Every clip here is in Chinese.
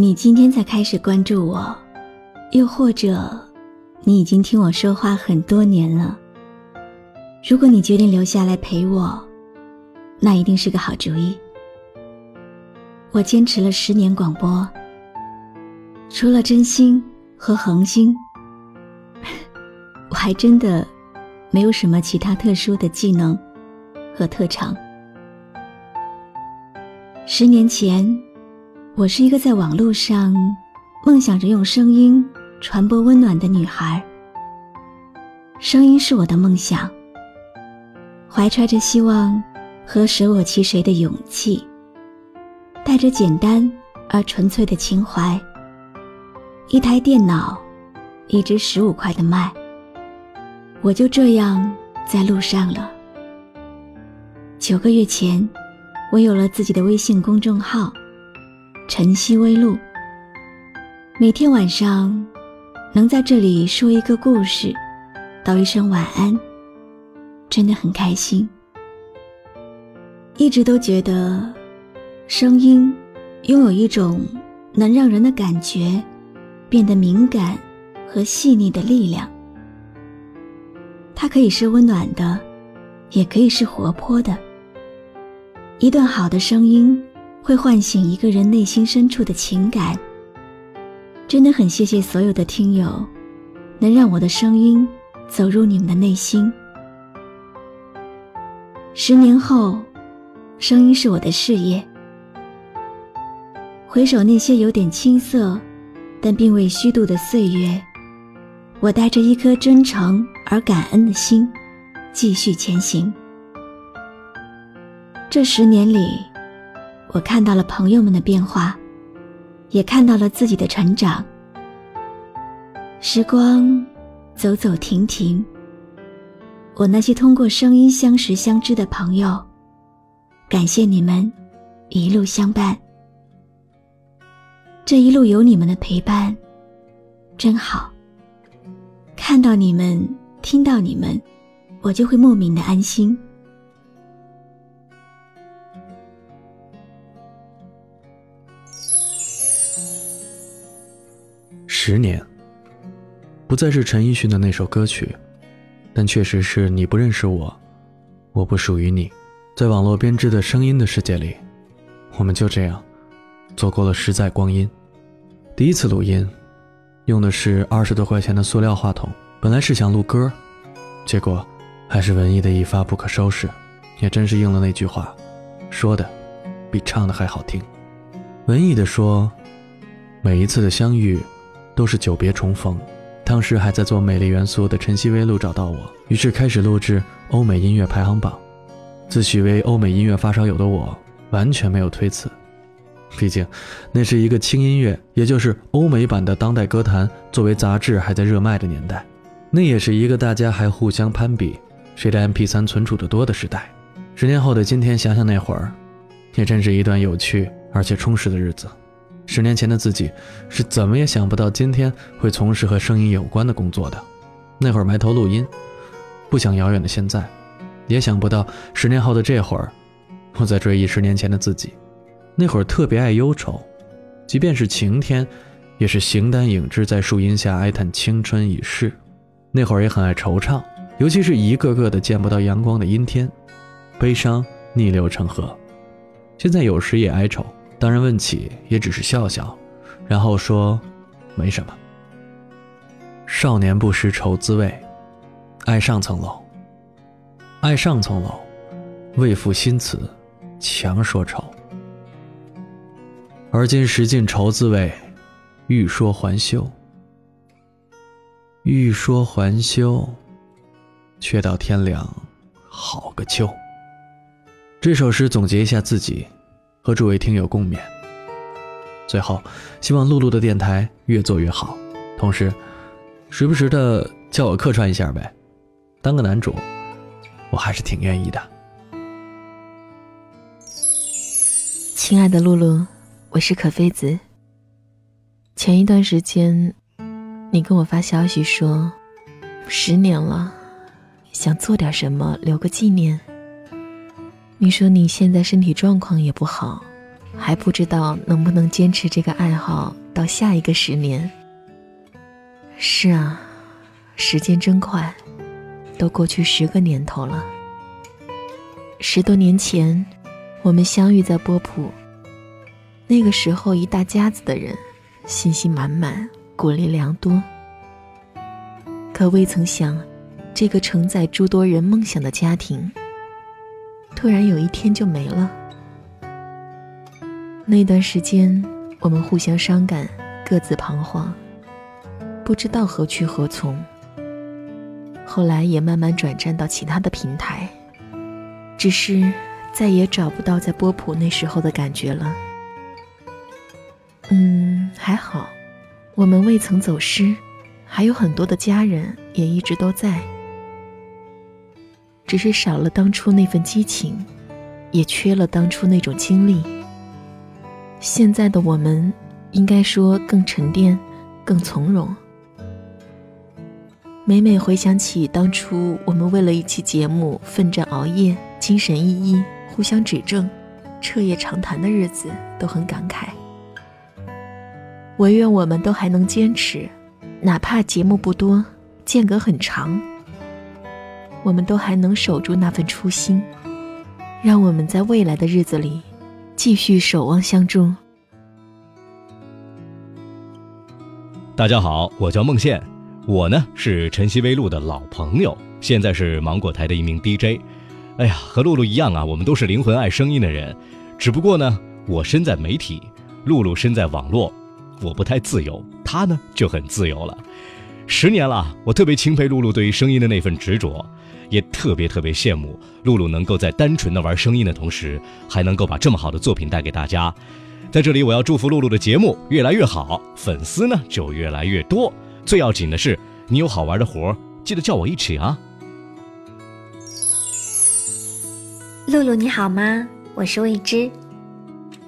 你今天才开始关注我，又或者你已经听我说话很多年了。如果你决定留下来陪我，那一定是个好主意。我坚持了十年广播，除了真心和恒心，我还真的没有什么其他特殊的技能和特长。十年前。我是一个在网络上梦想着用声音传播温暖的女孩。声音是我的梦想，怀揣着希望和舍我其谁的勇气，带着简单而纯粹的情怀。一台电脑，一支十五块的麦，我就这样在路上了。九个月前，我有了自己的微信公众号。晨曦微露，每天晚上能在这里说一个故事，道一声晚安，真的很开心。一直都觉得，声音拥有一种能让人的感觉变得敏感和细腻的力量。它可以是温暖的，也可以是活泼的。一段好的声音。会唤醒一个人内心深处的情感。真的很谢谢所有的听友，能让我的声音走入你们的内心。十年后，声音是我的事业。回首那些有点青涩，但并未虚度的岁月，我带着一颗真诚而感恩的心，继续前行。这十年里。我看到了朋友们的变化，也看到了自己的成长。时光走走停停，我那些通过声音相识相知的朋友，感谢你们一路相伴。这一路有你们的陪伴，真好。看到你们，听到你们，我就会莫名的安心。十年，不再是陈奕迅的那首歌曲，但确实是你不认识我，我不属于你。在网络编织的声音的世界里，我们就这样走过了十载光阴。第一次录音，用的是二十多块钱的塑料话筒，本来是想录歌，结果还是文艺的一发不可收拾。也真是应了那句话，说的比唱的还好听。文艺的说，每一次的相遇。都是久别重逢，当时还在做美丽元素的晨曦微露找到我，于是开始录制欧美音乐排行榜。自诩为欧美音乐发烧友的我，完全没有推辞，毕竟那是一个轻音乐，也就是欧美版的当代歌坛，作为杂志还在热卖的年代。那也是一个大家还互相攀比，谁的 MP3 存储的多的时代。十年后的今天，想想那会儿，也真是一段有趣而且充实的日子。十年前的自己是怎么也想不到今天会从事和声音有关的工作的。那会儿埋头录音，不想遥远的现在，也想不到十年后的这会儿，我在追忆十年前的自己。那会儿特别爱忧愁，即便是晴天，也是形单影只在树荫下哀叹青春已逝。那会儿也很爱惆怅，尤其是一个个的见不到阳光的阴天，悲伤逆流成河。现在有时也哀愁。当然问起，也只是笑笑，然后说：“没什么。”少年不识愁滋味，爱上层楼，爱上层楼，为赋新词强说愁。而今识尽愁滋味，欲说还休，欲说还休，却道天凉好个秋。这首诗总结一下自己。和诸位听友共勉。最后，希望露露的电台越做越好，同时，时不时的叫我客串一下呗，当个男主，我还是挺愿意的。亲爱的露露，我是可菲子。前一段时间，你跟我发消息说，十年了，想做点什么留个纪念。你说你现在身体状况也不好。还不知道能不能坚持这个爱好到下一个十年。是啊，时间真快，都过去十个年头了。十多年前，我们相遇在波普，那个时候一大家子的人，信心满满，鼓励良多。可未曾想，这个承载诸多人梦想的家庭，突然有一天就没了。那段时间，我们互相伤感，各自彷徨，不知道何去何从。后来也慢慢转战到其他的平台，只是再也找不到在波普那时候的感觉了。嗯，还好，我们未曾走失，还有很多的家人也一直都在，只是少了当初那份激情，也缺了当初那种经历。现在的我们，应该说更沉淀，更从容。每每回想起当初我们为了一期节目奋战熬夜、精神奕奕、互相指正、彻夜长谈的日子，都很感慨。唯愿我们都还能坚持，哪怕节目不多，间隔很长，我们都还能守住那份初心，让我们在未来的日子里。继续守望相助。大家好，我叫孟宪，我呢是晨曦微露的老朋友，现在是芒果台的一名 DJ。哎呀，和露露一样啊，我们都是灵魂爱声音的人，只不过呢，我身在媒体，露露身在网络，我不太自由，她呢就很自由了。十年了，我特别钦佩露露对于声音的那份执着。也特别特别羡慕露露能够在单纯的玩声音的同时，还能够把这么好的作品带给大家。在这里，我要祝福露露的节目越来越好，粉丝呢就越来越多。最要紧的是，你有好玩的活，记得叫我一起啊。露露你好吗？我是未知。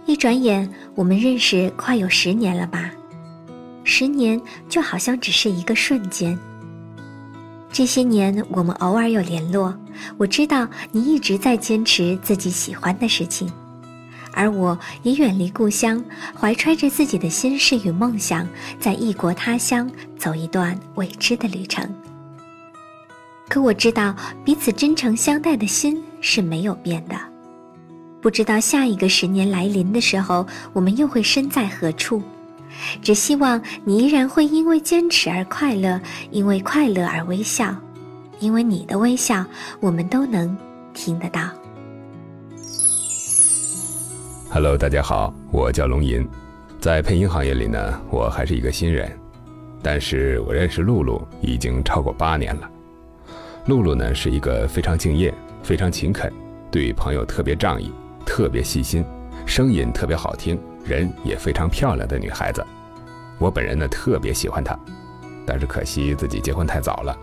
一转眼，我们认识快有十年了吧？十年就好像只是一个瞬间。这些年，我们偶尔有联络。我知道你一直在坚持自己喜欢的事情，而我也远离故乡，怀揣着自己的心事与梦想，在异国他乡走一段未知的旅程。可我知道，彼此真诚相待的心是没有变的。不知道下一个十年来临的时候，我们又会身在何处。只希望你依然会因为坚持而快乐，因为快乐而微笑，因为你的微笑，我们都能听得到。Hello，大家好，我叫龙吟，在配音行业里呢，我还是一个新人，但是我认识露露已经超过八年了。露露呢是一个非常敬业、非常勤恳，对朋友特别仗义、特别细心，声音特别好听。人也非常漂亮的女孩子，我本人呢特别喜欢她，但是可惜自己结婚太早了，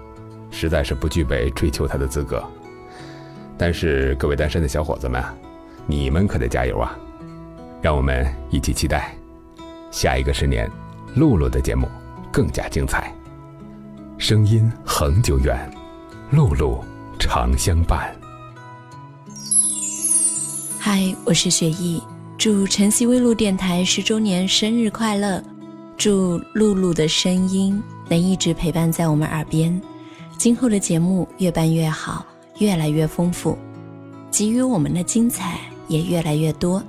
实在是不具备追求她的资格。但是各位单身的小伙子们，你们可得加油啊！让我们一起期待下一个十年，露露的节目更加精彩，声音恒久远，露露常相伴。嗨，我是雪艺。祝晨曦微露电台十周年生日快乐！祝露露的声音能一直陪伴在我们耳边，今后的节目越办越好，越来越丰富，给予我们的精彩也越来越多。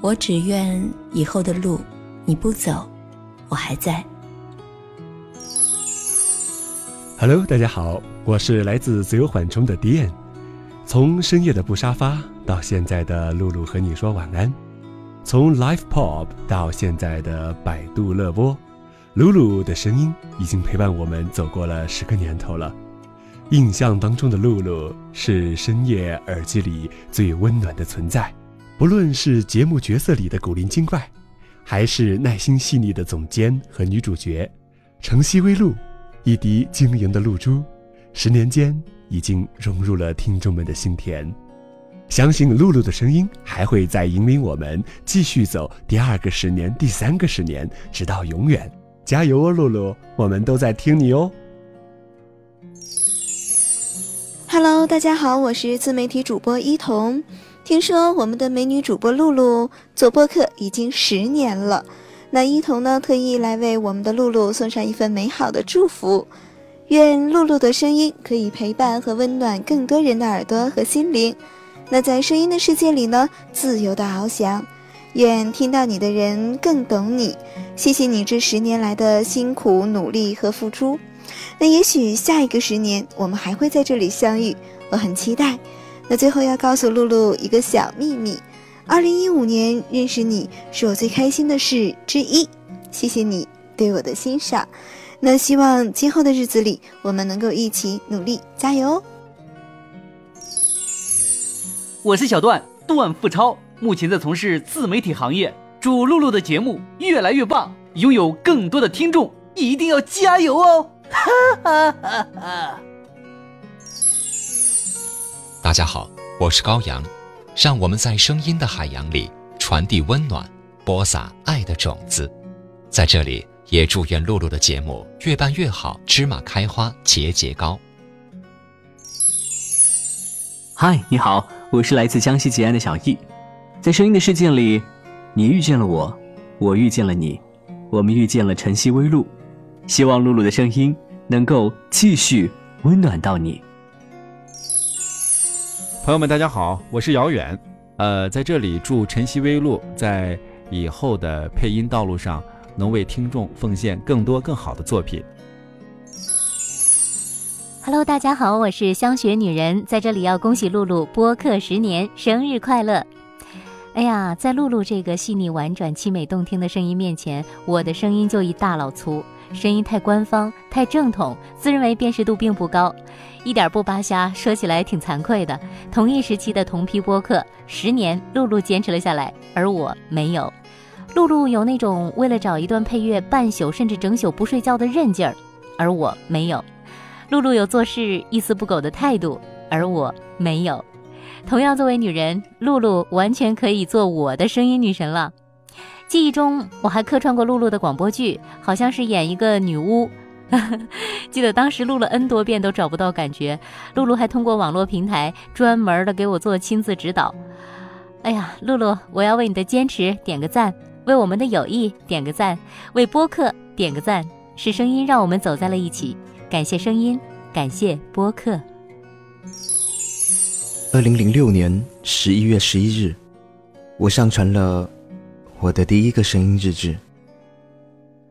我只愿以后的路你不走，我还在。Hello，大家好，我是来自自由缓冲的 Dian，从深夜的布沙发到现在的露露和你说晚安。从 Live Pop 到现在的百度乐播，露露的声音已经陪伴我们走过了十个年头了。印象当中的露露是深夜耳机里最温暖的存在，不论是节目角色里的古灵精怪，还是耐心细腻的总监和女主角，晨曦微露，一滴晶莹的露珠，十年间已经融入了听众们的心田。相信露露的声音还会再引领我们继续走第二个十年、第三个十年，直到永远。加油哦，露露，我们都在听你哦。Hello，大家好，我是自媒体主播一彤。听说我们的美女主播露露做播客已经十年了，那一彤呢特意来为我们的露露送上一份美好的祝福，愿露露的声音可以陪伴和温暖更多人的耳朵和心灵。那在声音的世界里呢，自由的翱翔。愿听到你的人更懂你。谢谢你这十年来的辛苦努力和付出。那也许下一个十年我们还会在这里相遇，我很期待。那最后要告诉露露一个小秘密：二零一五年认识你是我最开心的事之一。谢谢你对我的欣赏。那希望今后的日子里，我们能够一起努力，加油！我是小段，段富超，目前在从事自媒体行业。祝露露的节目越来越棒，拥有更多的听众，一定要加油哦！哈哈哈哈。大家好，我是高阳，让我们在声音的海洋里传递温暖，播撒爱的种子。在这里，也祝愿露露的节目越办越好，芝麻开花节节高。嗨，你好，我是来自江西吉安的小易，在声音的世界里，你遇见了我，我遇见了你，我们遇见了晨曦微露，希望露露的声音能够继续温暖到你。朋友们，大家好，我是姚远，呃，在这里祝晨曦微露在以后的配音道路上能为听众奉献更多更好的作品。Hello，大家好，我是香雪女人，在这里要恭喜露露播客十年生日快乐。哎呀，在露露这个细腻婉转、凄美动听的声音面前，我的声音就一大老粗，声音太官方、太正统，自认为辨识度并不高。一点不扒瞎，说起来挺惭愧的。同一时期的同批播客，十年，露露坚持了下来，而我没有。露露有那种为了找一段配乐半宿甚至整宿不睡觉的韧劲儿，而我没有。露露有做事一丝不苟的态度，而我没有。同样作为女人，露露完全可以做我的声音女神了。记忆中，我还客串过露露的广播剧，好像是演一个女巫。记得当时录了 N 多遍都找不到感觉，露露还通过网络平台专门的给我做亲自指导。哎呀，露露，我要为你的坚持点个赞，为我们的友谊点个赞，为播客点个赞。是声音让我们走在了一起，感谢声音，感谢播客。二零零六年十一月十一日，我上传了我的第一个声音日志。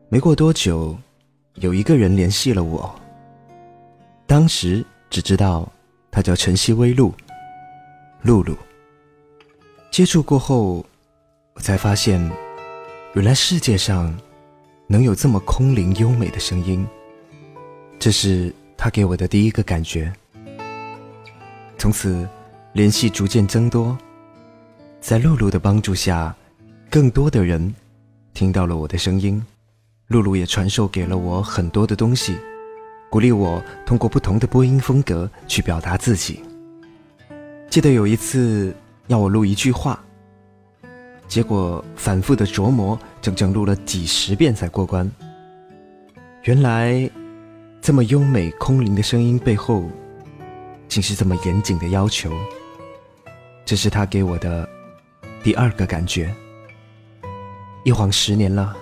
没过多久。有一个人联系了我，当时只知道他叫晨曦微露，露露。接触过后，我才发现，原来世界上能有这么空灵优美的声音。这是他给我的第一个感觉。从此，联系逐渐增多，在露露的帮助下，更多的人听到了我的声音。露露也传授给了我很多的东西，鼓励我通过不同的播音风格去表达自己。记得有一次要我录一句话，结果反复的琢磨，整整录了几十遍才过关。原来，这么优美空灵的声音背后，竟是这么严谨的要求。这是他给我的第二个感觉。一晃十年了。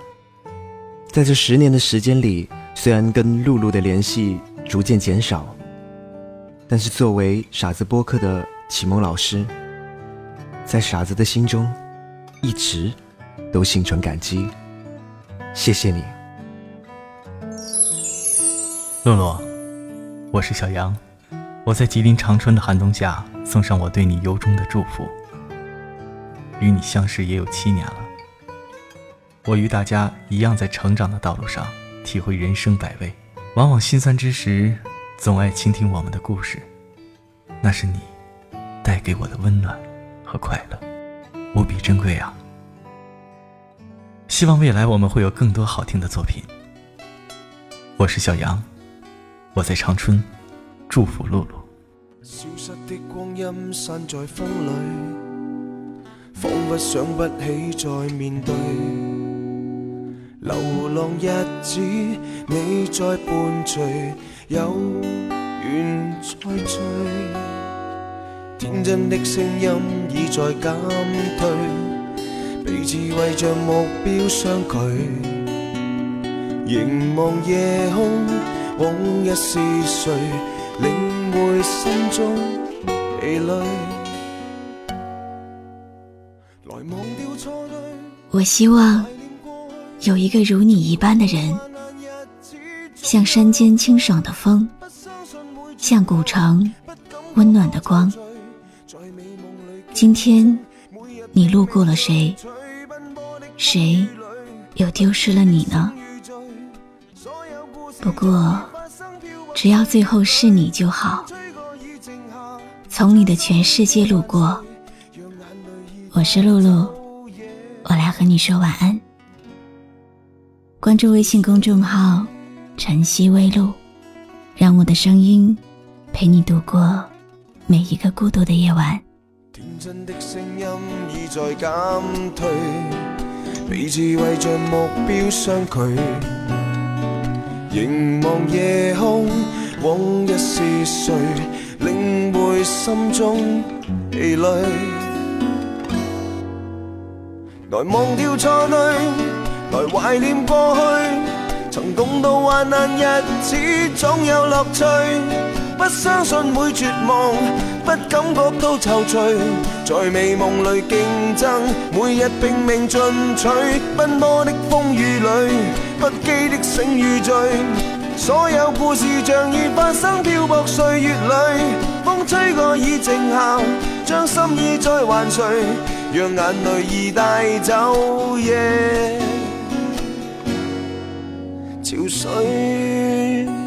在这十年的时间里，虽然跟露露的联系逐渐减少，但是作为傻子播客的启蒙老师，在傻子的心中，一直都心存感激。谢谢你，洛洛，我是小杨，我在吉林长春的寒冬下送上我对你由衷的祝福。与你相识也有七年了。我与大家一样，在成长的道路上体会人生百味，往往心酸之时，总爱倾听我们的故事。那是你带给我的温暖和快乐，无比珍贵啊！希望未来我们会有更多好听的作品。我是小杨，我在长春，祝福露露。消失的光阴散在风里，仿佛想不起再面对。流浪日子，你在伴随，有缘再聚。天真的声音已在减退，彼此为着目标相距。凝望夜空，往日是谁领会心中疲累？来忘掉错对。我希望有一个如你一般的人，像山间清爽的风，像古城温暖的光。今天，你路过了谁？谁又丢失了你呢？不过，只要最后是你就好。从你的全世界路过，我是露露，我来和你说晚安。关注微信公众号“晨曦微露”，让我的声音陪你度过每一个孤独的夜晚。天真的声音已在减退，彼此为着目标相距。凝望夜空，往日是谁领会心中疲累？来忘掉错对，来怀念过去。曾共度患难日子，总有乐趣。不相信会绝望，不感觉到踌躇，在美梦里竞争，每日拼命进取。奔波的风雨里，不羁的醒与醉，所有故事像已发生，漂泊岁月里，风吹过已静下，将心意再还谁？让眼泪已带走夜憔悴。